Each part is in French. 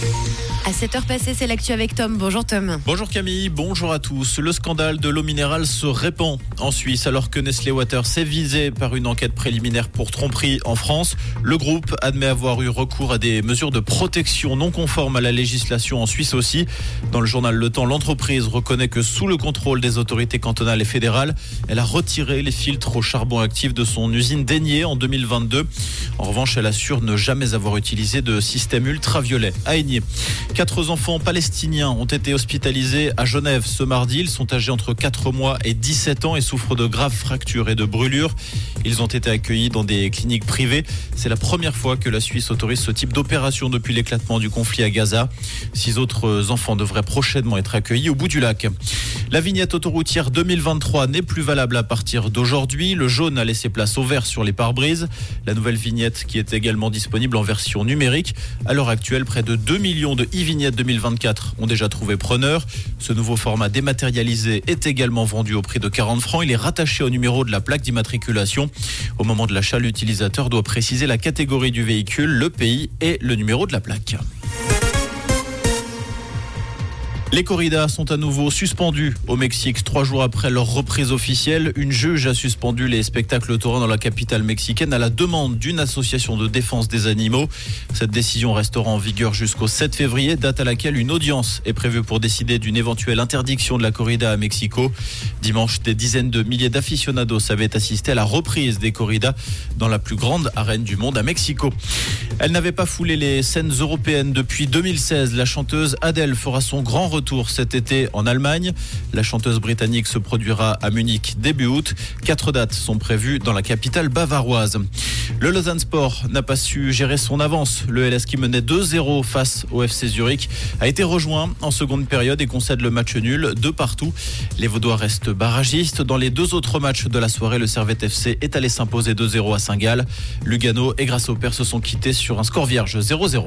Thank you. À 7h passée, c'est l'actu avec Tom. Bonjour Tom. Bonjour Camille, bonjour à tous. Le scandale de l'eau minérale se répand en Suisse alors que Nestlé Water s'est visé par une enquête préliminaire pour tromperie en France. Le groupe admet avoir eu recours à des mesures de protection non conformes à la législation en Suisse aussi. Dans le journal Le Temps, l'entreprise reconnaît que sous le contrôle des autorités cantonales et fédérales, elle a retiré les filtres au charbon actif de son usine Daigné en 2022. En revanche, elle assure ne jamais avoir utilisé de système ultraviolet à Aigné. Quatre enfants palestiniens ont été hospitalisés à Genève ce mardi. Ils sont âgés entre 4 mois et 17 ans et souffrent de graves fractures et de brûlures. Ils ont été accueillis dans des cliniques privées. C'est la première fois que la Suisse autorise ce type d'opération depuis l'éclatement du conflit à Gaza. Six autres enfants devraient prochainement être accueillis au bout du lac. La vignette autoroutière 2023 n'est plus valable à partir d'aujourd'hui. Le jaune a laissé place au vert sur les pare-brises. La nouvelle vignette qui est également disponible en version numérique. À l'heure actuelle, près de 2 millions de e-vignettes 2024 ont déjà trouvé preneur. Ce nouveau format dématérialisé est également vendu au prix de 40 francs. Il est rattaché au numéro de la plaque d'immatriculation. Au moment de l'achat, l'utilisateur doit préciser la catégorie du véhicule, le pays et le numéro de la plaque. Les corridas sont à nouveau suspendues au Mexique. Trois jours après leur reprise officielle, une juge a suspendu les spectacles taurins dans la capitale mexicaine à la demande d'une association de défense des animaux. Cette décision restera en vigueur jusqu'au 7 février, date à laquelle une audience est prévue pour décider d'une éventuelle interdiction de la corrida à Mexico. Dimanche, des dizaines de milliers d'aficionados avaient assisté à la reprise des corridas dans la plus grande arène du monde à Mexico. Elle n'avait pas foulé les scènes européennes depuis 2016. La chanteuse Adele fera son grand retour retour cet été en Allemagne. La chanteuse britannique se produira à Munich début août. Quatre dates sont prévues dans la capitale bavaroise. Le Lausanne Sport n'a pas su gérer son avance. Le LS qui menait 2-0 face au FC Zurich a été rejoint en seconde période et concède le match nul de partout. Les Vaudois restent barragistes. Dans les deux autres matchs de la soirée, le Servette FC est allé s'imposer 2-0 à Saint-Gall. Lugano et Père se sont quittés sur un score vierge 0-0.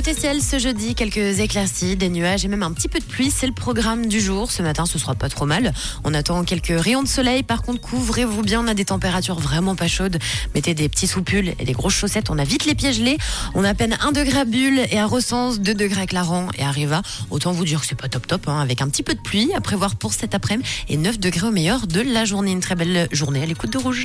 Côté ciel, ce jeudi, quelques éclaircies, des nuages et même un petit peu de pluie. C'est le programme du jour. Ce matin, ce sera pas trop mal. On attend quelques rayons de soleil. Par contre, couvrez-vous bien. On a des températures vraiment pas chaudes. Mettez des petits soupules et des grosses chaussettes. On a vite les pieds gelés. On a à peine 1 degré à Bulle et à Recense, 2 degrés à Clarence et à Riva. Autant vous dire que c'est pas top top, hein, avec un petit peu de pluie à prévoir pour cet après-midi et 9 degrés au meilleur de la journée. Une très belle journée à l'écoute de Rouge.